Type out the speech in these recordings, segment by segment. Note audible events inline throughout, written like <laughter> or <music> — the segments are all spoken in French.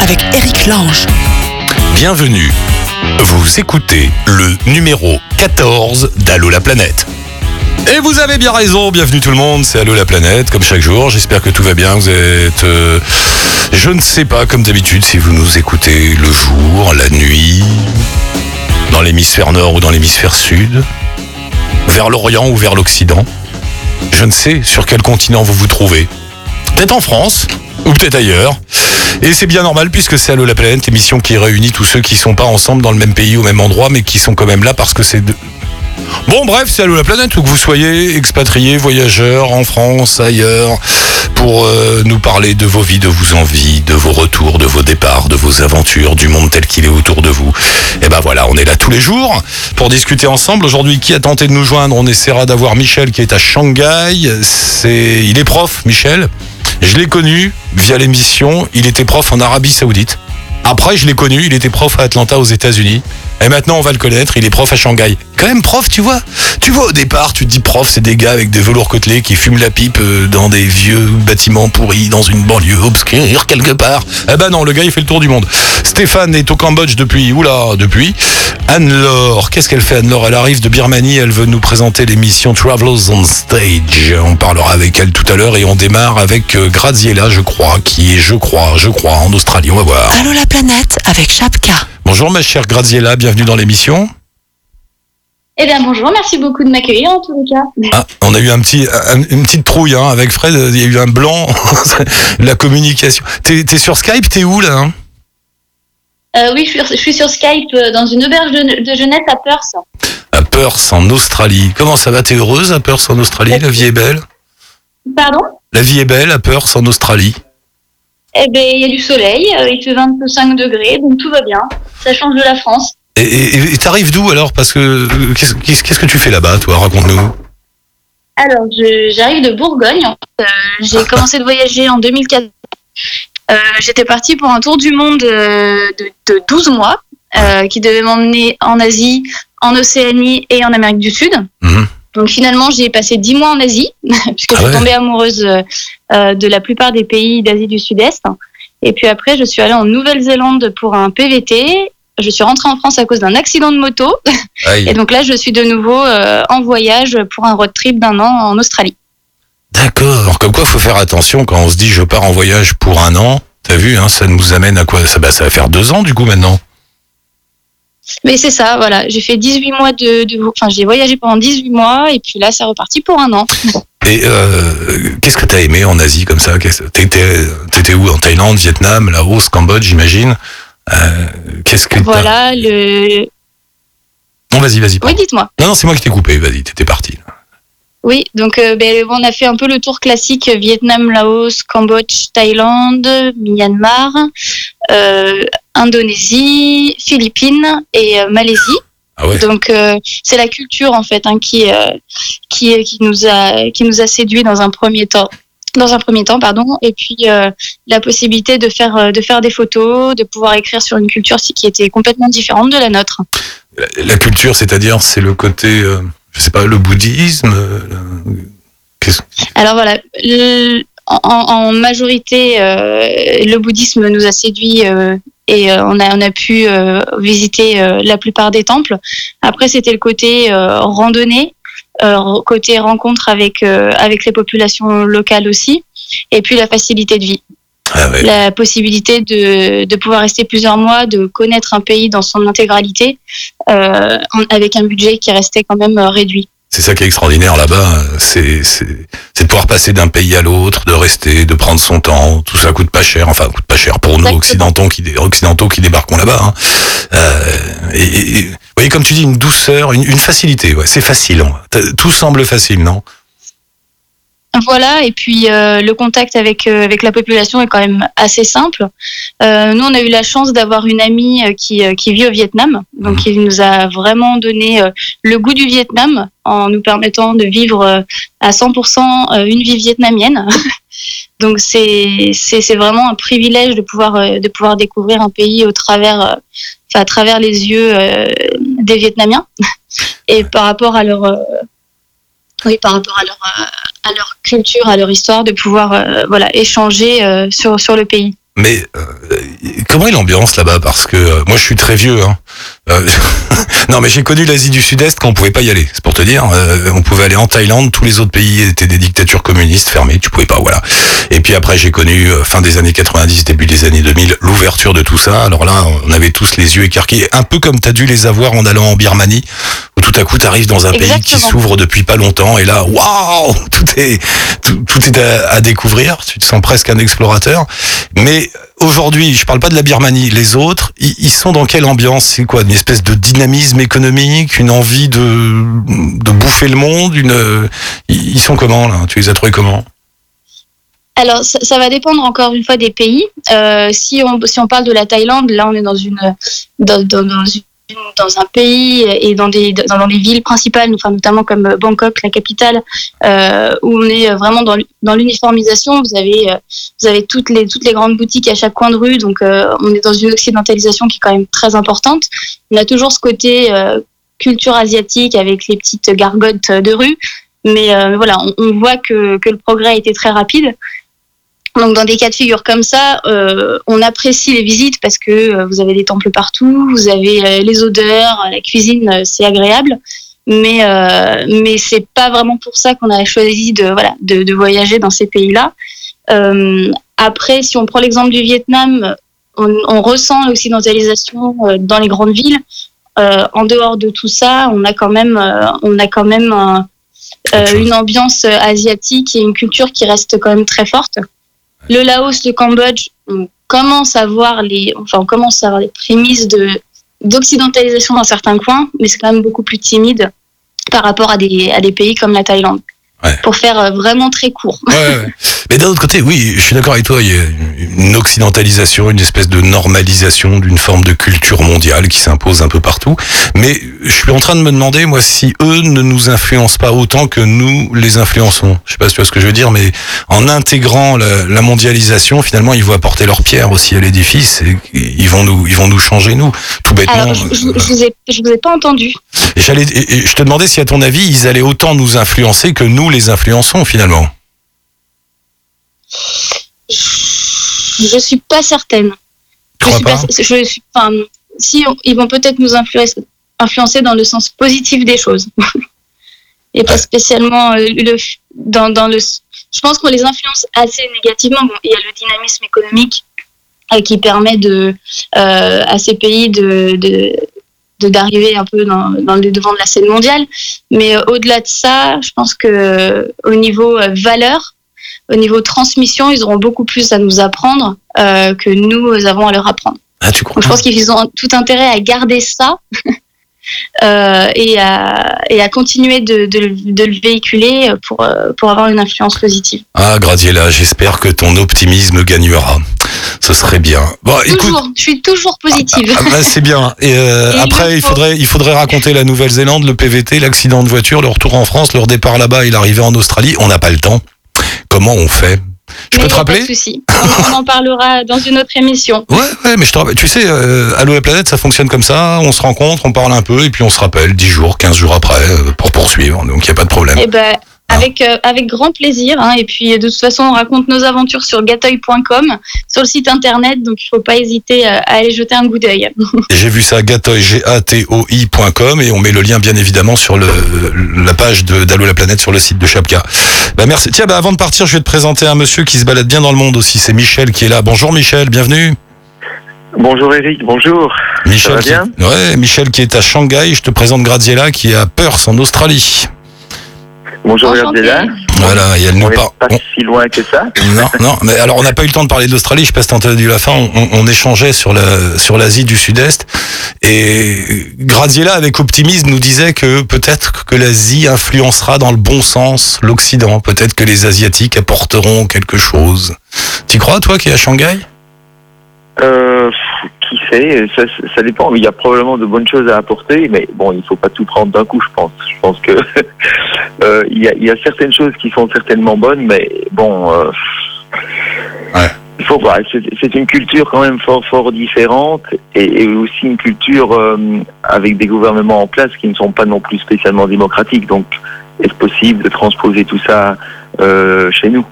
avec Eric Lange. Bienvenue. Vous écoutez le numéro 14 d'Allo la planète. Et vous avez bien raison, bienvenue tout le monde, c'est Allo la planète, comme chaque jour, j'espère que tout va bien, vous êtes... euh, je ne sais pas, comme d'habitude, si vous nous écoutez le jour, la nuit, dans l'hémisphère nord ou dans l'hémisphère sud, vers l'Orient ou vers l'Occident. Je ne sais sur quel continent vous vous trouvez. Peut-être en France, ou peut-être ailleurs. Et c'est bien normal puisque c'est Allo la planète, l'émission qui réunit tous ceux qui sont pas ensemble dans le même pays au même endroit, mais qui sont quand même là parce que c'est de... Bon bref, c'est Allo la planète, où que vous soyez expatriés, voyageurs, en France, ailleurs, pour euh, nous parler de vos vies, de vos envies, de vos retours, de vos départs, de vos aventures, du monde tel qu'il est autour de vous. Et ben voilà, on est là tous les jours pour discuter ensemble. Aujourd'hui, qui a tenté de nous joindre? On essaiera d'avoir Michel qui est à Shanghai. C'est, il est prof, Michel. Je l'ai connu via l'émission. Il était prof en Arabie Saoudite. Après, je l'ai connu. Il était prof à Atlanta aux États-Unis. Et maintenant, on va le connaître. Il est prof à Shanghai. Quand même prof, tu vois. Tu vois, au départ, tu te dis prof, c'est des gars avec des velours côtelés qui fument la pipe euh, dans des vieux bâtiments pourris, dans une banlieue obscure quelque part. Eh ben non, le gars, il fait le tour du monde. Stéphane est au Cambodge depuis, oula, depuis. Anne-Laure, qu'est-ce qu'elle fait, Anne-Laure? Elle arrive de Birmanie. Elle veut nous présenter l'émission Travelers on Stage. On parlera avec elle tout à l'heure et on démarre avec euh, Graziella, je crois, qui est, je crois, je crois, en Australie. On va voir. Allô la planète avec Chapka. Bonjour, ma chère Graziella, bienvenue dans l'émission. Eh bien bonjour, merci beaucoup de m'accueillir en tous les cas. Ah, on a eu un petit, un- une petite trouille hein, avec Fred. Il y a eu un blanc, <laughs> la communication. T'es es sur Skype T'es où là hein? Euh, oui, je suis, je suis sur Skype euh, dans une auberge de, de jeunesse à Perth. À Perth, en Australie. Comment ça va? T'es heureuse à Perth, en Australie? La vie est belle? Pardon? La vie est belle à Perth, en Australie? Eh bien, il y a du soleil, euh, il fait 25 degrés, donc tout va bien. Ça change de la France. Et- t'arrives d'où alors? Parce que qu'est-ce que tu fais là-bas, toi? Raconte-nous. Alors, j'arrive de Bourgogne. Euh, J'ai commencé de voyager en 2004. Euh, J'étais partie pour un tour du monde euh, de, de 12 mois euh, qui devait m'emmener en Asie, en Océanie et en Amérique du Sud. Mhm. Donc finalement, j'ai passé 10 mois en Asie, <laughs> puisque Ah je suis ouais. tombée amoureuse de la plupart des pays d'Asie du Sud-Est. Et puis après, je suis allée en Nouvelle-Zélande pour un PVT. Je suis rentrée en France à cause d'un accident de moto. Aïe. Et donc là, je suis de nouveau euh, en voyage pour un road trip d'un an en Australie. D'accord. Comme quoi, faut faire attention quand on se dit je pars en voyage pour un an. T'as vu, hein, ça nous amène à quoi? Ça, bah, ça va faire deux ans du coup maintenant. Mais c'est ça, voilà. J'ai fait 18 mois de, de- Enfin, j'ai voyagé pendant 18 mois et puis là, c'est reparti pour un an. Et euh, qu'est-ce que t'as aimé en Asie comme ça? T'étais où? En Thaïlande, Vietnam, Laos, Cambodge, j'imagine. Euh, Qu'est-ce que Voilà, le. Non, vas-y, vas-y. Oui, dites-moi. Non, non, c'est moi qui t'ai coupé. Vas-y, t'étais parti. Oui, donc euh, ben, on a fait un peu le tour classique Vietnam, Laos, Cambodge, Thaïlande, Myanmar, Indonésie, Philippines et euh, Malaisie. Ah ouais. Donc euh, c'est la culture en fait hein, qui euh, qui qui nous a qui nous a séduit dans un premier temps dans un premier temps pardon et puis euh, la possibilité de faire euh, de faire des photos de pouvoir écrire sur une culture qui était complètement différente de la nôtre La, la culture, c'est-à-dire, c'est le côté, euh, je sais pas, le bouddhisme. euh, le- alors voilà le- en, en majorité euh, le bouddhisme nous a séduit euh, et euh, on a on a pu visiter la plupart des temples après c'était le côté randonnée côté rencontre avec avec les populations locales aussi et puis la facilité de vie Ah ouais. la possibilité de, de pouvoir rester plusieurs mois, de connaître un pays dans son intégralité, euh, avec un budget qui restait quand même réduit. C'est ça qui est extraordinaire là-bas. C'est c'est c'est de pouvoir passer d'un pays à l'autre, de rester, de prendre son temps. Tout ça coûte pas cher. Enfin, coûte pas cher pour nous occidentaux qui dé- occidentaux qui débarquons là-bas. hein. Euh, et, vous voyez, comme tu dis, une douceur, une, une facilité. Ouais, c'est facile. hein. Tout semble facile, non? Voilà, et puis euh, le contact avec, euh, avec la population est quand même assez simple. Euh, nous, on a eu la chance d'avoir une amie qui, euh, qui vit au Vietnam, donc Mhm. il nous a vraiment donné euh, le goût du Vietnam en nous permettant de vivre euh, à 100% euh, une vie vietnamienne. <laughs> donc c'est vraiment un privilège de pouvoir euh, de pouvoir découvrir un pays au travers euh, à travers les yeux euh, des Vietnamiens <laughs> et par rapport à leur euh, oui par rapport à leur euh, à leur culture, à leur histoire, de pouvoir euh, voilà échanger euh, sur le pays. Mais comment est l'ambiance là-bas? Parce que moi, je suis très vieux. Hein. Euh, <laughs> non, mais j'ai connu l'Asie du Sud-Est quand on pouvait pas y aller. C'est pour te dire. Euh, on pouvait aller en Thaïlande. Tous les autres pays étaient des dictatures communistes fermées. Tu pouvais pas. Voilà. Et puis après, j'ai connu euh, fin des années 90, début des années 2000, l'ouverture de tout ça. Alors là, on avait tous les yeux écarquillés, un peu comme t'as dû les avoir en allant en Birmanie, où tout à coup, t'arrives dans un pays qui s'ouvre depuis pas longtemps, et là, waouh, tout est tout, tout est à, à découvrir. Tu te sens presque un explorateur. Mais aujourd'hui, je parle pas de la Birmanie. Les autres, ils sont dans quelle ambiance Quoi Une espèce de dynamisme économique, une envie de de bouffer le monde. Euh, ils sont comment là? Tu les as trouvés comment? Alors, ça, va dépendre encore une fois des pays. Euh, si, on, si on parle de la Thaïlande, là, on est dans, une- dans un pays et dans, des, dans, les villes principales, enfin, notamment comme Bangkok, la capitale, euh, où on est vraiment dans, dans l'uniformisation. Vous avez, vous avez toutes, les, toutes les grandes boutiques à chaque coin de rue, donc euh, on est dans une occidentalisation qui est quand même très importante. On a toujours ce côté euh, culture asiatique avec les petites gargotes de rue. Mais voilà, on, on voit que, que le progrès a été très rapide. Donc dans des cas de figure comme ça, euh, on apprécie les visites parce que euh, vous avez des temples partout, vous avez euh, les odeurs, la cuisine, c'est agréable. Mais mais c'est pas vraiment pour ça qu'on a choisi de voilà de, de voyager dans ces pays-là. Après, si on prend l'exemple du Vietnam, on, on ressent l'occidentalisation dans les grandes villes. En dehors de tout ça, on a quand même on a quand même une ambiance asiatique et une culture qui reste quand même très forte. Le Laos, le Cambodge, on commence à voir les, enfin, on commence à avoir les prémices de d'occidentalisation dans certains coins, mais c'est quand même beaucoup plus timide par rapport à des, à des pays comme la Thaïlande. Ouais. Pour faire euh, vraiment très court. Ouais, ouais. Mais d'un autre côté, oui, je suis d'accord avec toi. Il y a une occidentalisation, une espèce de normalisation d'une forme de culture mondiale qui s'impose un peu partout. Mais je suis en train de me demander, moi, si eux ne nous influencent pas autant que nous les influençons. Je sais pas si tu vois ce que je veux dire, mais en intégrant la, la mondialisation, finalement, ils vont apporter leur pierre aussi à l'édifice et ils vont nous, ils vont nous changer nous, tout bêtement. Alors, je, je, je vous ai, je vous ai pas entendu. J'allais, je te demandais si, à ton avis, ils allaient autant nous influencer que nous les influençons finalement. Je suis pas certaine. Je suis pas pas, je suis, enfin, si on- ils vont peut-être nous influencer, influencer dans le sens positif des choses, <laughs> et pas spécialement euh, le, dans, dans le. Je pense qu'on les influence assez négativement. Bon, il y a le dynamisme économique euh, qui permet de euh, à ces pays de- d'arriver un peu dans, dans le devant de la scène mondiale. Mais euh, au-delà de ça, je pense que euh, au niveau euh, valeur, au niveau transmission, ils auront beaucoup plus à nous apprendre euh, que nous avons à leur apprendre. Ah, tu crois? Donc je pense qu'ils ont tout intérêt à garder ça <laughs> euh, et, à, et à continuer de, de, le- de le véhiculer pour, euh, pour avoir une influence positive. Ah, Gradiela, j'espère que ton optimisme gagnera. Ce serait bien. Bon, écoute. toujours, je suis toujours positive. Ah, bah, c'est bien. Et, euh, Et après, il faut. faudrait, il faudrait raconter la Nouvelle-Zélande, le PVT, l'accident de voiture, le retour en France, leur départ là-bas et l'arrivée en Australie. On n'a pas le temps. Comment on fait? Je Mais peux te rappeler Pas de souci. On, on en parlera dans une autre émission. Ouais, ouais, mais je te rappelle. Tu sais, euh, Allô la planète, ça fonctionne comme ça. On se rencontre, on parle un peu, et puis on se rappelle 10 jours, 15 jours après, euh, pour poursuivre. Donc, il n'y a pas de problème. Eh ben, avec, euh, avec grand plaisir. hein. Et puis, de toute façon, on raconte nos aventures sur gatoy.com, sur le site internet. Donc, il ne faut pas hésiter euh, à aller jeter un coup d'œil. <laughs> J'ai vu ça, gatoy, G-A-T-O-I.com, et on met le lien, bien évidemment, sur le, la page d'Allo la planète sur le site de Chapka. Bah, merci. Tiens, bah, avant de partir, je vais te présenter un monsieur qui se balade bien dans le monde aussi. C'est Michel qui est là. Bonjour Michel, bienvenue. Bonjour Eric, bonur. Michel, va qui, bien? Ouais, Michel qui est à Shanghai. Je te présente Graziella qui est à Perth en Australie. Bonjour. Gardella. Voilà, et elle On nous n'est parle. pas si loin que ça. Non, non, mais alors on n'a pas eu le temps de parler de l'Australie, je sais pas si t'as entendu la fin, on, on échangeait sur la sur l'Asie du Sud-Est et Graziella avec optimisme nous disait que peut-être que l'Asie influencera dans le bon sens l'Occident, peut-être que les Asiatiques apporteront quelque chose. Tu crois toi qui es à Shanghai? Euh, qui sait, ça, ça dépend. Il y a probablement de bonnes choses à apporter, mais bon, il faut pas tout prendre d'un coup, je pense. Je pense que <laughs> euh, il, y a, il y a certaines choses qui sont certainement bonnes, mais bon. Euh, Ouais. Il faut voir. C'est une culture quand même fort, fort différente, et, et aussi une culture euh, avec des gouvernements en place qui ne sont pas non plus spécialement démocratiques. Donc, est-ce possible de transposer tout ça chez nous?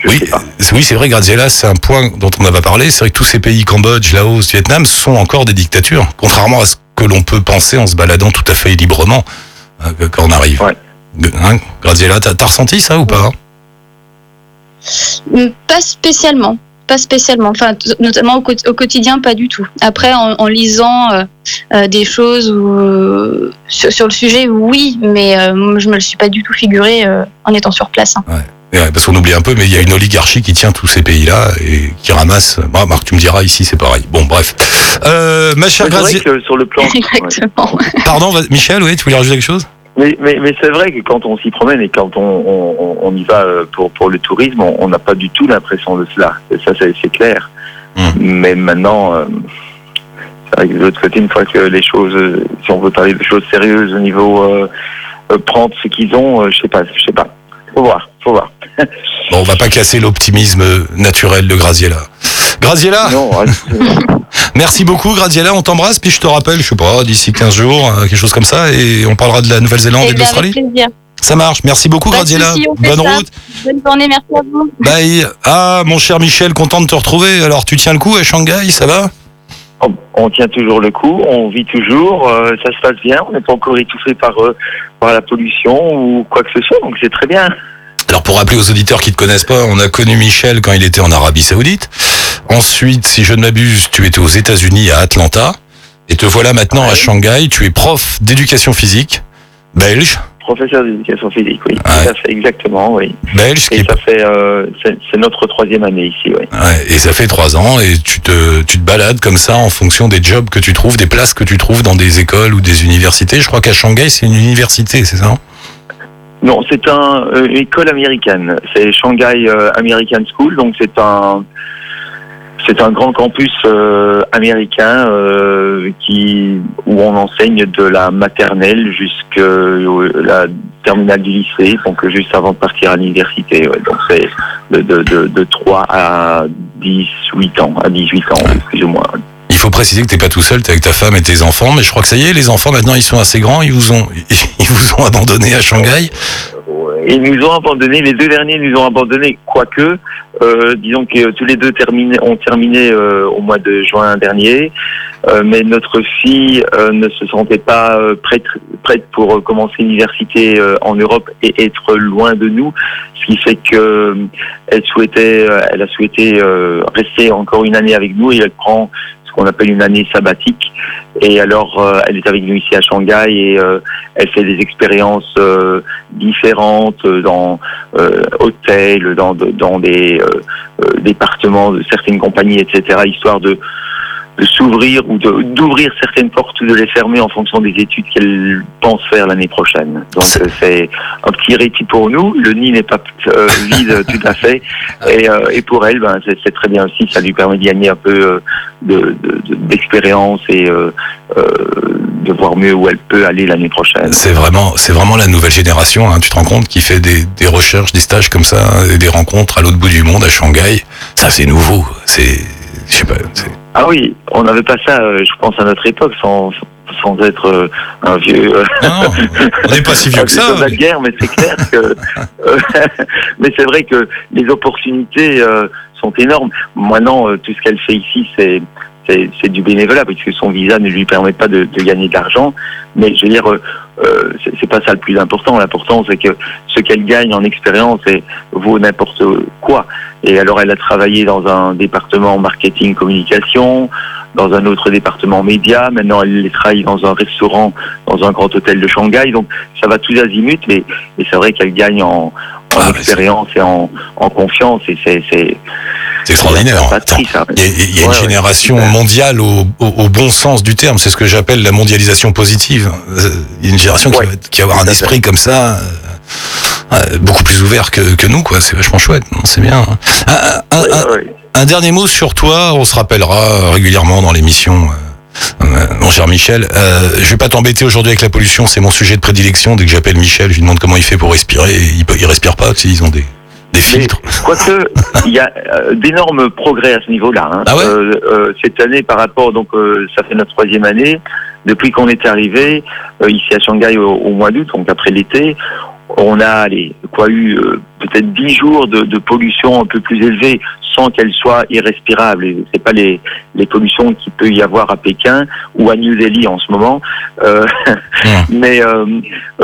Je Oui, sais pas. c'est- oui, c'est vrai, Graziella, c'est un point dont on n'a pas parlé. C'est vrai que tous ces pays, Cambodge, Laos, Vietnam, sont encore des dictatures, contrairement à ce que l'on peut penser en se baladant tout à fait librement euh, quand on arrive. Ouais. Hein, Graziella, t'as ressenti ça ou pas Mm, Pas spécialement. Pas spécialement. Enfin, notamment au, quot- au quotidien, pas du tout. Après, en, en lisant euh, euh, des choses euh, sur, sur le sujet, oui, mais euh, je me le suis pas du tout figuré euh, en étant sur place. hein. Ouais, Parce qu'on oublie un peu, mais il y a une oligarchie qui tient tous ces pays-là et qui ramasse. Bah, Marc, tu me diras ici, c'est pareil. Bon, bref. Euh, ma chère sur le plan. Exactement. pardon, Michel, oui, tu voulais rajouter quelque chose? Mais, mais, mais c'est vrai que quand on s'y promène et quand on, on, on y va euh, pour, pour le tourisme, on n'a pas du tout l'impression de cela. Et ça, c'est clair. Mm. Mais maintenant, euh, c'est vrai que de l'autre côté, une fois que les choses, euh, si on veut parler de choses sérieuses au niveau euh, prendre ce qu'ils ont, euh, je sais pas, je sais pas. Faut voir, faut voir. <laughs> Bon, on va pas casser l'optimisme naturel de Graziella. Graziella, Non, hein, <laughs> merci beaucoup Graziella, on t'embrasse, puis je te rappelle, je sais pas, d'ici 15 jours, euh, quelque chose comme ça, et on parlera de la Nouvelle-Zélande et Eh de bien, avec l'Australie. Ça marche, merci beaucoup Pas de Graziella, bonne ça. route. Bonne journée, merci à vous. Bye. Ah, mon cher Michel, content de te retrouver. Alors, tu tiens le coup à Shanghai, ça va? On, on tient toujours le coup, on vit toujours, euh, ça se passe bien, on n'est pas encore étouffé par, euh, par la pollution ou quoi que ce soit, donc c'est très bien. Alors, pour rappeler aux auditeurs qui ne te connaissent pas, on a connu Michel quand il était en Arabie Saoudite. Ensuite, si je ne m'abuse, tu étais aux États-Unis à Atlanta. Et te voilà maintenant à. Shanghai. Tu es prof d'éducation physique, belge. Professeur d'éducation physique, oui, Ouais. tout à fait, exactement, oui. Belge, Et ça fait, euh, c'est notre troisième année ici, oui. Ouais, et ça fait trois ans et tu te, tu te balades comme ça en fonction des jobs que tu trouves, des places que tu trouves dans des écoles ou des universités. Je crois qu'à Shanghai, c'est une université, c'est ça hein? Non, c'est un, euh, une école américaine. C'est Shanghai euh, American School, donc c'est un, c'est un grand campus euh, américain euh, qui où on enseigne de la maternelle jusqu'à la terminale du lycée, donc juste avant de partir à l'université. Donc c'est de, de 3 à 18 ans, à 18 ans, plus ou moins. Il faut préciser que t'es pas tout seul, t'es avec ta femme et tes enfants, mais je crois que ça y est, les enfants maintenant ils sont assez grands, ils vous ont, <laughs> ils vous ont abandonné à Shanghai. Ils nous ont abandonnés, les deux derniers nous ont abandonnés, quoique, euh, disons que tous les deux ont terminé euh, au mois de juin dernier, Euh, mais notre fille ne se sentait pas prête, pour commencer l'université en Europe et être loin de nous, ce qui fait que euh, elle souhaitait, elle a souhaité rester encore une année avec nous et elle prend ce qu'on appelle une année sabbatique. Et alors, euh, elle est avec nous ici à Shanghai et euh, elle fait des expériences euh, différentes dans hôtels, dans, dans des départements de certaines compagnies, etc., histoire de, de s'ouvrir ou d'ouvrir certaines portes ou de les fermer en fonction des études qu'elle pense faire l'année prochaine. Donc C'est- euh, un petit récit pour nous. Le nid n'est pas euh, vide <laughs> tout à fait. Et, euh, et pour elle, ben, c'est très bien aussi. Ça lui permet d'y gagner un peu euh, de- de- de- d'expérience et de voir mieux où elle peut aller l'année prochaine. C'est vraiment, c'est vraiment la nouvelle génération, hein, tu te rends compte, qui fait des, des recherches, des stages comme ça, hein, et des rencontres à l'autre bout du monde, à Shanghai? Ça, c'est nouveau. C'est, je sais pas. c'est- Ah oui, on n'avait pas ça, euh, je pense, à notre époque, sans, sans être euh, un vieux. euh, Non, on n'est pas si vieux que ça. de la guerre, mais c'est clair que. <laughs> mais c'est vrai que les opportunités sont énormes. Maintenant, tout ce qu'elle fait ici, c'est. C'est c'est du bénévolat puisque son visa ne lui permet pas de, de gagner de l'argent. Mais je veux dire, euh, euh, c'est pas ça le plus important. L'important, c'est que ce qu'elle gagne en expérience vaut n'importe quoi. Et alors, elle a travaillé dans un département marketing communication, dans un autre département média. Maintenant, elle travaille dans un restaurant, dans un grand hôtel de Shanghai. Donc, ça va tous azimuts, mais, mais c'est vrai qu'elle gagne en, en Ah, expérience et en, en confiance. Et c'est c'est extraordinaire. Il y a, il y a une Ouais, génération mondiale au, au, au bon sens du terme. C'est ce que j'appelle la mondialisation positive. Euh, Il y a une génération qui, va, qui va avoir un esprit comme ça, beaucoup plus ouvert que, que nous, quoi. C'est vachement chouette. C'est bien. Un, un- Ouais, un- ouais. un dernier mot sur toi. On se rappellera régulièrement dans l'émission. euh, euh, mon cher Michel, euh, je vais pas t'embêter aujourd'hui avec la pollution, c'est mon sujet de prédilection. Dès que j'appelle Michel, je lui demande comment il fait pour respirer. Il, il respire pas, s'ils ont des, des filtres. quoique, il y a euh, d'énormes progrès à ce niveau-là. hein. Ah ouais? Euh, euh, cette année, par rapport, donc, euh, ça fait notre troisième année. Depuis qu'on est arrivé euh, ici à Shanghai au, au mois d'août, donc après l'été, on a allez, quoi eu euh, peut-être 10 jours de, de pollution un peu plus élevée sans qu'elle soit irrespirable. C'est pas les, les pollutions qu'il peut y avoir à Pékin ou à New Delhi en ce moment. Euh, <laughs> mais euh,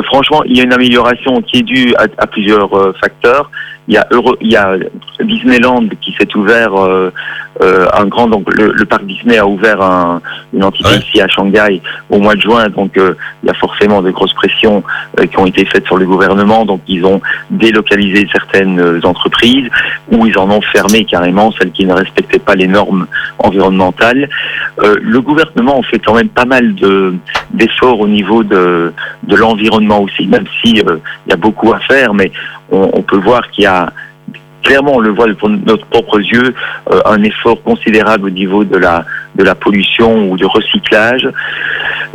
franchement, il y a une amélioration qui est due à, à plusieurs facteurs. Il y a, Euro- il y a Disneyland qui s'est ouvert euh, euh, un grand donc le, le parc Disney a ouvert un, une entité Ouais. ici à Shanghai au mois de juin donc euh, il y a forcément de grosses pressions qui ont été faites sur le gouvernement donc ils ont délocalisé certaines entreprises ou ils en ont fermé carrément celles qui ne respectaient pas les normes environnementales le gouvernement fait quand même pas mal de d'efforts au niveau de de l'environnement aussi même si il y a beaucoup à faire mais on, on peut voir qu'il y a clairement on le voit de notre propres yeux euh, un effort considérable au niveau de la de la pollution ou de recyclage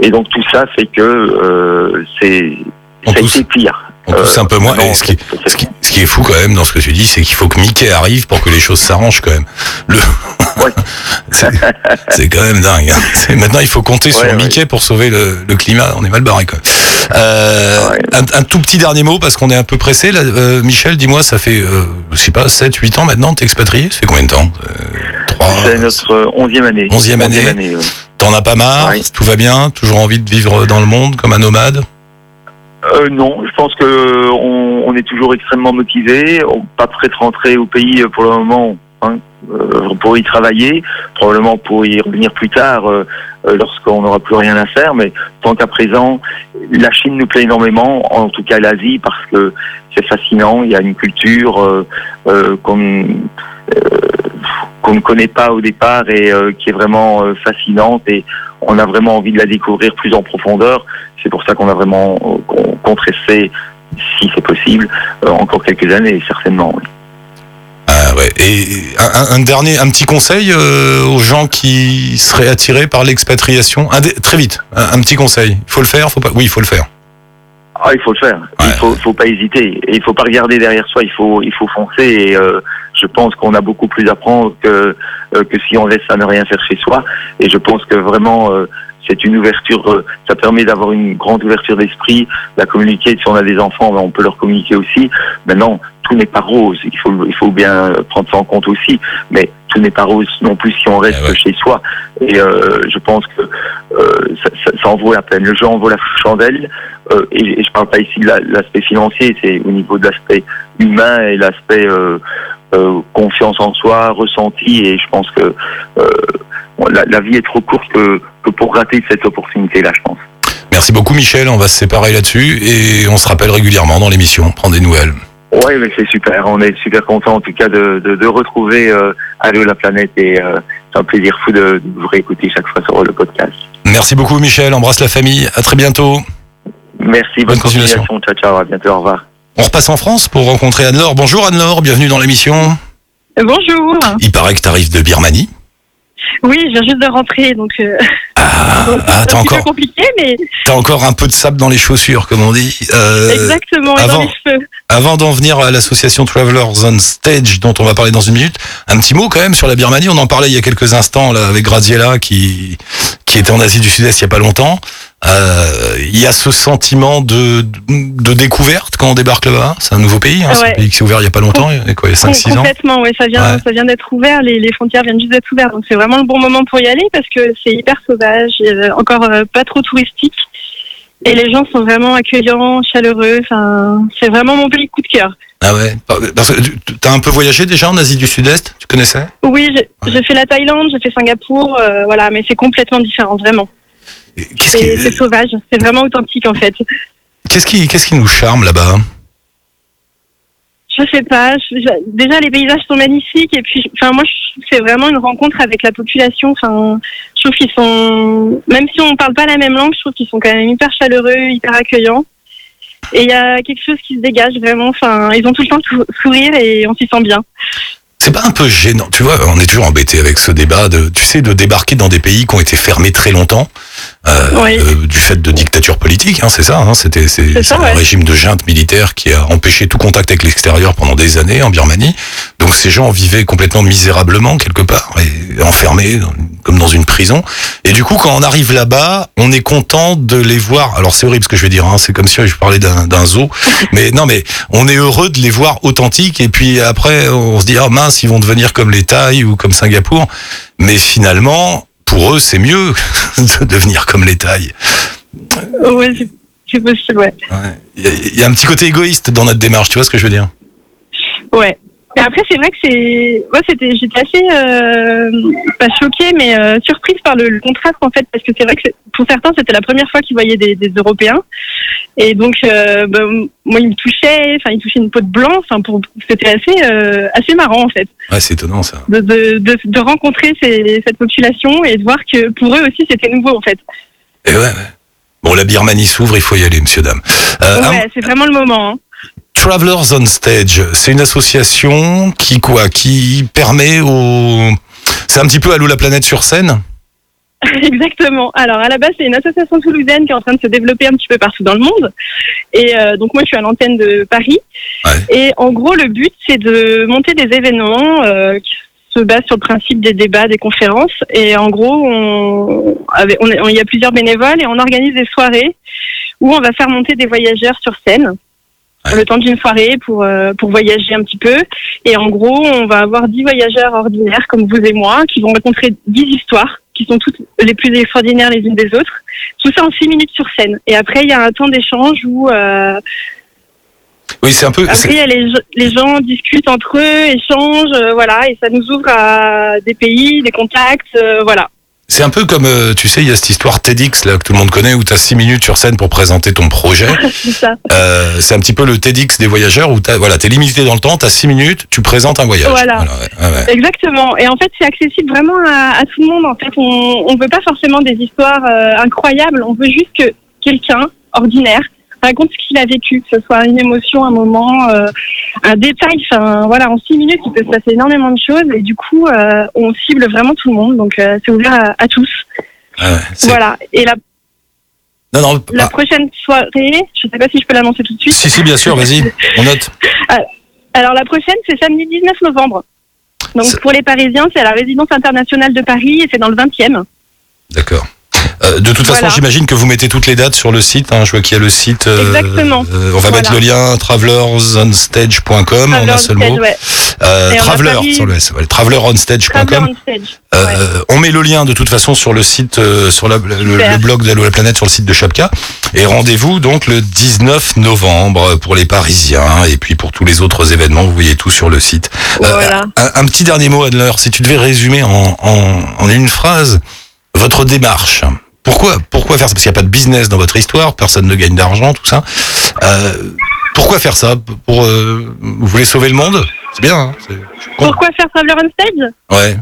et donc tout ça fait que euh, c'est ça a pousse- été pire. On pousse un peu moins. ce, qui, ce, qui, ce qui est fou quand même dans ce que tu dis, c'est qu'il faut que Mickey arrive pour que les choses s'arrangent quand même. Le... <laughs> Ouais. c'est quand même dingue. hein. Maintenant, il faut compter sur Ouais. Mickey pour sauver le, le climat. On est mal barré quand même. Euh, Ouais. un, un tout petit dernier mot parce qu'on est un peu pressé. Là, Euh, Michel, dis-moi, ça fait, euh, je sais pas, 7, 8 ans maintenant t'es expatrié Ça fait combien de temps? Euh, C'est notre euh, onzième année. Onzième année. ouais. T'en as pas marre? Tout va bien? Toujours envie de vivre dans le monde comme un nomade? Euh, non, je pense que on, on est toujours extrêmement motivé. On pas prêt de rentrer au pays pour le moment hein, euh, pour y travailler, probablement pour y revenir plus tard euh, euh, lorsqu'on n'aura plus rien à faire. Mais tant qu'à présent, la Chine nous plaît énormément, en tout cas l'Asie, parce que c'est fascinant. Il y a une culture euh, euh, qu'on euh, qu'on ne connaît pas au départ et euh, qui est vraiment euh, fascinante et on a vraiment envie de la découvrir plus en profondeur. C'est pour ça qu'on a vraiment euh, qu'on si c'est possible, euh, encore quelques années, certainement. oui. Ah ouais. Et un, un dernier, un petit conseil euh, aux gens qui seraient attirés par l'expatriation? Très vite, un, un petit conseil. Il faut le faire, faut pas. Oui, il faut le faire. Ah, il faut le faire. Ouais. Il faut, faut pas hésiter. Et il faut pas regarder derrière soi. Il faut, il faut foncer. Et euh, je pense qu'on a beaucoup plus à prendre que euh, que si on laisse à ne rien faire chez soi. Et je pense que vraiment, euh, c'est une ouverture. euh, ça permet d'avoir une grande ouverture d'esprit, de communiquer. Si on a des enfants, ben, on peut leur communiquer aussi. Maintenant, tout n'est pas rose. Il faut, il faut bien prendre ça en compte aussi. Mais tout n'est pas rose non plus si on reste Eh ouais. chez soi. Et euh, je pense que euh, ça, ça, ça en vaut la peine. Le jeu en vaut la chandelle. Euh, et, et je parle pas ici de la- l'aspect financier, c'est au niveau de l'aspect humain et l'aspect euh, confiance en soi, ressenti. Et je pense que euh, la, la vie est trop courte que, que pour rater cette opportunité-là, je pense. Merci beaucoup, Michel. On va se séparer là-dessus et on se rappelle régulièrement dans l'émission. Prends des nouvelles. Ouais, mais c'est super. On est super content en tout cas de, de, de retrouver euh, Allô la planète et euh, c'est un plaisir fou de, de vous réécouter chaque fois sur le podcast. Merci beaucoup, Michel. Embrasse la famille. À très bientôt. Merci, bonne, Bonne continuation. continuation. Ciao, ciao, à bientôt, au revoir. On repasse en France pour rencontrer Anne-Laure. Bonjour Anne-Laure, bienvenue dans l'émission. Bonjour. Il paraît que tu arrives de Birmanie. Oui, je viens juste de rentrer, donc euh, Ah, ah, c'est t'as un petit peu encore, compliqué, mais t'as encore un peu de sable dans les chaussures, comme on dit. Euh, exactement, et dans avant- les cheveux. Avant d'en venir à l'association Travelers on Stage, dont on va parler dans une minute, un petit mot quand même sur la Birmanie. On en parlait il y a quelques instants là avec Graziella qui qui était en Asie du Sud-Est il y a pas longtemps. Euh, il y a ce sentiment de, de découverte quand on débarque là-bas. C'est un nouveau pays. Hein, C'est un pays qui s'est ouvert il y a pas longtemps. Il y a quoi, il y a Com- 5-6 ans. Complètement, ouais, ça vient, Ouais. ça vient d'être ouvert, les, les frontières viennent juste d'être ouvertes, donc c'est vraiment le bon moment pour y aller parce que c'est hyper sauvage, euh, encore euh, pas trop touristique, et les gens sont vraiment accueillants, chaleureux. Enfin, c'est vraiment mon pays coup de cœur. Ah ouais. Parce que tu as un peu voyagé déjà en Asie du Sud-Est? Tu connaissais? Oui, j'ai Ouais. fait la Thaïlande, j'ai fait Singapour, euh, voilà, mais c'est complètement différent, vraiment. C'est qui, sauvage, c'est vraiment authentique en fait. qu'est-ce qui, qu'est-ce qui nous charme là-bas? Je sais pas. je- déjà, les paysages sont magnifiques et puis, enfin, moi, c'est vraiment une rencontre avec la population. Enfin, je trouve qu'ils sont, même si on parle pas la même langue, je trouve qu'ils sont quand même hyper chaleureux, hyper accueillants. Et il y a quelque chose qui se dégage vraiment. Enfin, ils ont tout le temps sourire et on s'y sent bien. C'est pas un peu gênant, tu vois, on est toujours embêté avec ce débat de, tu sais, de débarquer dans des pays qui ont été fermés très longtemps, euh, Oui. euh, du fait de dictature politique, hein, c'est ça, hein, c'était un ouais. régime de junte militaire qui a empêché tout contact avec l'extérieur pendant des années en Birmanie. Donc ces gens vivaient complètement misérablement quelque part, et enfermés dans- comme dans une prison. Et du coup, quand on arrive là-bas, on est content de les voir. Alors c'est horrible ce que je vais dire, hein, c'est comme si je parlais d'un zoo, <laughs> mais non, mais on est heureux de les voir authentiques. Et puis après, on se dit ah mince, ils vont devenir comme les Thaïs ou comme Singapour. Mais finalement, pour eux, c'est mieux <laughs> de devenir comme les Thaïs. Ouais, c'est- possible, ouais. Ouais. Il y, a- il y a un petit côté égoïste dans notre démarche, tu vois ce que je veux dire? Ouais. Après, c'est vrai que c'est. Moi, c'était. J'étais assez. euh, pas choquée, mais euh, surprise par le, le contraste, en fait, parce que c'est vrai que pour certains, c'était la première fois qu'ils voyaient des, des Européens. Et donc, euh, bah, moi, ils me touchaient. Enfin, ils touchaient une peau de blanc. Enfin, pour, c'était assez, euh, assez marrant, en fait, Ouais, c'est étonnant ça. de, de, de, de rencontrer ces, cette population et de voir que pour eux aussi, c'était nouveau, en fait. Et ouais, ouais. Bon, la Birmanie s'ouvre, il faut y aller, monsieur, dame. Euh, un- ouais, c'est vraiment le moment. hein. Travelers on Stage, c'est une association qui quoi Qui permet aux... C'est un petit peu Allô la planète sur scène? <laughs> Exactement. Alors à la base, c'est une association toulousaine qui est en train de se développer un petit peu partout dans le monde. Et euh, donc moi, je suis à l'antenne de Paris. Ouais. Et en gros, le but, c'est de monter des événements euh, qui se basent sur le principe des débats, des conférences. Et en gros, on- il y a plusieurs bénévoles et on organise des soirées où on va faire monter des voyageurs sur scène. Le temps d'une soirée pour euh, pour voyager un petit peu et en gros on va avoir dix voyageurs ordinaires comme vous et moi qui vont raconter dix histoires qui sont toutes les plus extraordinaires les unes des autres. Tout ça en six minutes sur scène. Et après, il y a un temps d'échange où euh, Oui, c'est un peu... après y a les, les gens discutent entre eux, échangent, euh, voilà, et ça nous ouvre à des pays, des contacts, euh, voilà. C'est un peu comme, euh, tu sais, il y a cette histoire TEDx là que tout le monde connaît où tu as 6 minutes sur scène pour présenter ton projet. <laughs> C'est ça. Euh, c'est un petit peu le TEDx des voyageurs où t'as- voilà, tu es limité dans le temps, tu as 6 minutes, tu présentes un voyage. Voilà. ouais, ouais, ouais. Exactement. Et en fait, c'est accessible vraiment à, à tout le monde. En fait, on on veut pas forcément des histoires euh, incroyables. On veut juste que quelqu'un ordinaire raconte ce qu'il a vécu, que ce soit une émotion, un moment, euh, un détail. Enfin, voilà, en six minutes, il peut se passer énormément de choses. Et du coup, euh, on cible vraiment tout le monde. Donc, euh, c'est ouvert à, à tous. Ouais, c'est- Voilà. Et la, Non, non, la ah, prochaine soirée, je sais pas si je peux l'annoncer tout de suite. si, si, bien sûr, vas-y, on note. <laughs> Alors la prochaine, c'est samedi 19 novembre. Donc pour les Parisiens, c'est à la résidence internationale de Paris et c'est dans le 20e. D'accord. Euh, de toute façon, j'imagine que vous mettez toutes les dates sur le site. Hein. Je vois qu'il y a le site. euh, Exactement. euh, on va mettre le lien travelersonstage.com en un Traveler seul on mot. ouais. Euh, on traveler, Paris- sur le S, ouais, Traveler traveleronstage.com. on stage. Euh, ouais. On met le lien de toute façon sur le site, euh, sur la- le, blog d'Allo la planète sur le site de Chapka. Et rendez-vous donc le 19 novembre pour les Parisiens et puis pour tous les autres événements, vous voyez tout sur le site. Voilà. un, un petit dernier mot, Adler, si tu devais résumer en, en, en une phrase votre démarche. Pourquoi, pourquoi faire ça? Parce qu'il n'y a pas de business dans votre histoire, personne ne gagne d'argent, tout ça. Euh, pourquoi faire ça? Pour euh, vous voulez sauver le monde? C'est bien. Hein. Pourquoi faire Traveler on stage? Ouais.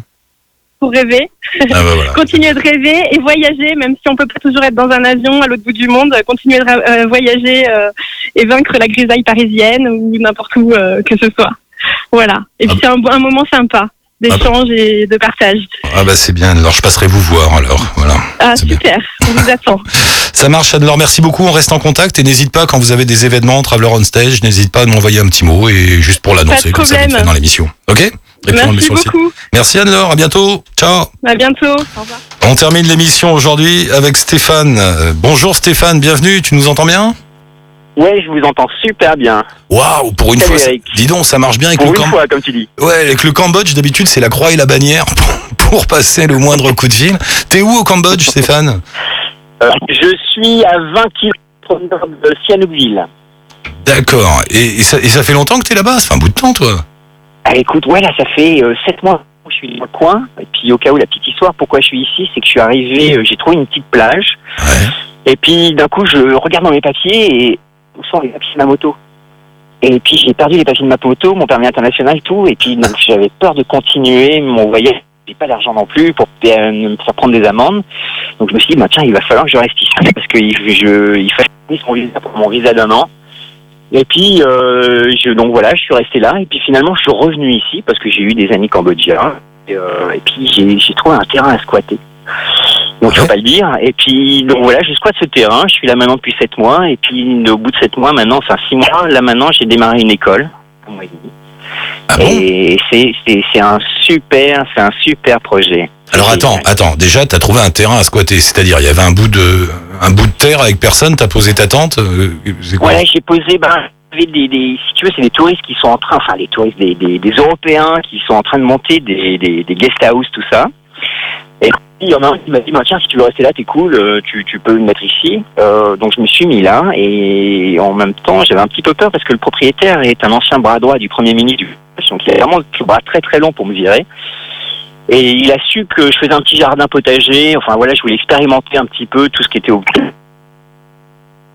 Pour rêver, Ah bah voilà. <laughs> continuer de rêver et voyager, même si on peut pas toujours être dans un avion à l'autre bout du monde, continuer de euh, voyager euh, et vaincre la grisaille parisienne ou n'importe où euh, que ce soit. Voilà. Et puis Ah c'est un, un moment sympa d'échange et de partage. Ah bah c'est bien. Alors je passerai vous voir alors. Voilà. Ah bien. super, on vous attend. <laughs> Ça marche, Adler. Merci beaucoup. On reste en contact et n'hésite pas quand vous avez des événements Traveler on Stage, n'hésite pas à m'envoyer un petit mot et juste pour l'annoncer comme ça dans l'émission. Ok? Et Merci beaucoup. Merci Adler. À bientôt. Ciao. À bientôt. Au revoir. On termine l'émission aujourd'hui avec Stéphane. Euh, bonjour Stéphane, bienvenue. Tu nous entends bien? Ouais, je vous entends super bien. Waouh, pour une Salut, fois. Eric. Dis donc, ça marche bien avec Pour le une Cam- fois, comme tu dis. Ouais, avec le Cambodge, d'habitude, c'est la croix et la bannière pour, passer le moindre coup de fil. T'es où au Cambodge, <laughs> Stéphane Euh, je suis à 20 km de Sihanoukville. D'accord. Et, et ça, et ça fait longtemps que t'es là-bas? Ça fait un bout de temps, toi Ah, écoute, ouais, là, ça fait 7 mois que je suis dans le coin. Et puis, au cas où, la petite histoire, pourquoi je suis ici, c'est que je suis arrivé, euh, j'ai trouvé une petite plage. Ouais. Et puis, d'un coup, je regarde dans mes papiers et sont les papiers de ma moto Et puis, j'ai perdu les papiers de ma moto, mon permis international, tout. Et puis, donc, j'avais peur de continuer mon voyage. J'ai pas d'argent non plus pour euh, faire prendre des amendes. Donc, je me suis dit, bah, tiens, il va falloir que je reste ici parce qu'il je, il fallait mon visa pour mon visa d'un an. Et puis, euh, je, donc voilà, je suis resté là. Et puis finalement, je suis revenu ici parce que j'ai eu des amis cambodgiens. Et, euh, puis, j'ai trouvé un terrain à squatter. Donc, je Ouais. peux pas le dire. Et puis, donc voilà, je squatte ce terrain. Je suis là maintenant depuis sept mois. Et puis, au bout de sept mois, maintenant, enfin six mois, là maintenant, j'ai démarré une école. Mois et. Ah bon? Et c'est un super, c'est un super projet. Alors attends, attends. Déjà, t'as trouvé un terrain à squatter. C'est-à-dire, il y avait un bout de, un bout de terre avec personne. T'as posé ta tente. euh, quoi? Ouais, j'ai posé, ben, des, des, si tu veux, c'est des touristes qui sont en train, enfin, les touristes, des, des, des Européens qui sont en train de monter des, des, des guest house, tout ça. Et il y en a un qui m'a dit, tiens, si tu veux rester là, t'es cool, euh, tu, tu peux me mettre ici. Euh, donc, je me suis mis là, et en même temps, j'avais un petit peu peur parce que le propriétaire est un ancien bras droit du Premier ministre du donc il a vraiment le bras très très long pour me virer. Et il a su que je faisais un petit jardin potager, enfin voilà, je voulais expérimenter un petit peu tout ce qui était au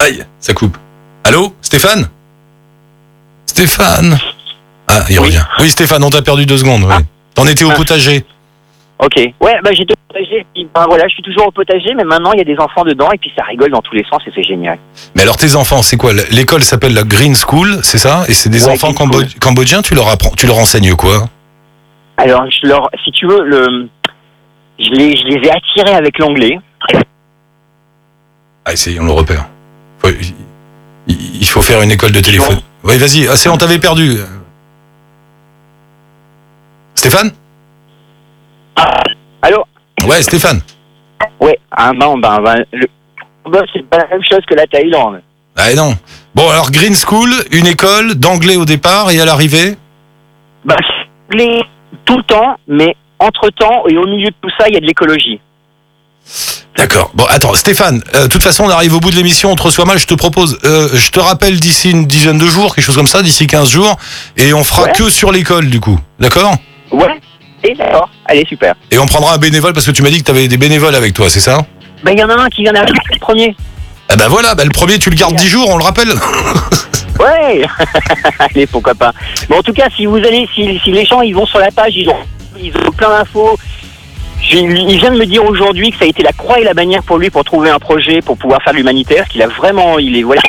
Aïe, ça coupe. Allô, Stéphane? Stéphane? Ah, il Oui. revient. Oui, Stéphane, on t'a perdu deux secondes. oui. Ah. T'en étais au Ah. potager. Ok. Ouais, bah j'étais au potager. Puis, ben, voilà, je suis toujours au potager, mais maintenant il y a des enfants dedans et puis ça rigole dans tous les sens et c'est génial. Mais alors, tes enfants, c'est quoi? L'école s'appelle la Green School, c'est ça? Et c'est des Ouais, enfants cambodgiens. Tu leur apprends, tu leur enseignes quoi? Alors, je leur, si tu veux, le, je les, je les ai attirés avec l'anglais. Ah, essayez, on le repère. Faut- il faut faire une école de téléphone. Oui, vas-y. Ah, c'est, on t'avait perdu. Stéphane? Allô? Ouais, Stéphane. Ouais. Ah ben, ben, ben, le, ben, c'est pas la même chose que la Thaïlande. Ah non. Bon, alors Green School, une école d'anglais au départ et à l'arrivée? C'est l'anglais tout le temps, mais entre temps et au milieu de tout ça, il y a de l'écologie. D'accord. Bon, attends, Stéphane, euh, de toute façon, on arrive au bout de l'émission, on te reçoit mal, je te propose, euh, je te rappelle d'ici une dizaine de jours, quelque chose comme ça, d'ici 15 jours, et on fera Ouais. que sur l'école, du coup. D'accord? Ouais. Et d'accord. Allez, super. Et on prendra un bénévole, parce que tu m'as dit que tu avais des bénévoles avec toi, c'est ça Ben, il y en a un qui vient d'arriver le premier. Ah bah voilà, bah le premier, tu le gardes 10 jours, on le rappelle <laughs> Ouais <laughs> Allez, pourquoi pas. Mais en tout cas, si vous allez, si, si les gens ils vont sur la page, ils ont, ils ont plein d'infos. Il vient de me dire aujourd'hui que ça a été la croix et la bannière pour lui pour trouver un projet pour pouvoir faire l'humanitaire, qu'il a vraiment, il est voilà.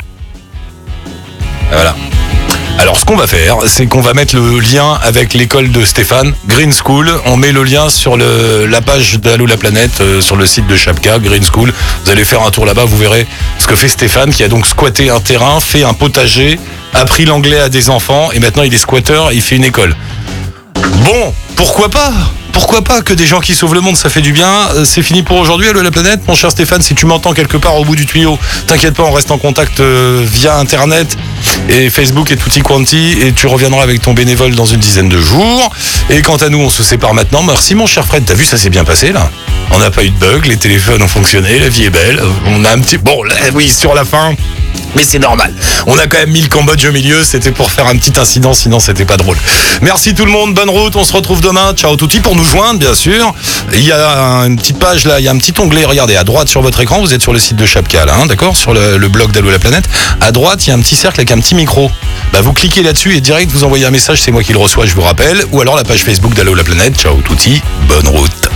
Voilà. Alors, ce qu'on va faire, c'est qu'on va mettre le lien avec l'école de Stéphane, Green School. On met le lien sur la page d'Allo la planète, euh, sur le site de Chapka, Green School. Vous allez faire un tour là-bas, vous verrez ce que fait Stéphane, qui a donc squatté un terrain, fait un potager, appris l'anglais à des enfants, et maintenant il est squatteur, il fait une école. Bon, pourquoi pas pourquoi pas que des gens qui sauvent le monde, ça fait du bien. Euh, C'est fini pour aujourd'hui, Allo la planète. Mon cher Stéphane, si tu m'entends quelque part au bout du tuyau, t'inquiète pas, on reste en contact euh, via Internet et Facebook et tutti quanti et tu reviendras avec ton bénévole dans une dizaine de jours. Et quant à nous, on se sépare maintenant. Merci mon cher Fred, t'as vu, ça s'est bien passé là On n'a pas eu de bug, les téléphones ont fonctionné, la vie est belle. On a un petit... Bon, là, oui, sur la fin... Mais c'est normal. On a quand même mis le Cambodge au milieu. C'était pour faire un petit incident, sinon c'était pas drôle. Merci tout le monde. Bonne route. On se retrouve demain. Ciao touti pour nous joindre, bien sûr. Il y a une petite page là. Il y a un petit onglet. Regardez à droite sur votre écran. Vous êtes sur le site de Chapka là, hein, d'accord? Sur le, blog d'Allo la planète. À droite, il y a un petit cercle avec un petit micro. Bah, vous cliquez là-dessus et direct vous envoyez un message. C'est moi qui le reçois. Je vous rappelle. Ou alors la page Facebook d'Allo la planète. Ciao touti. Bonne route.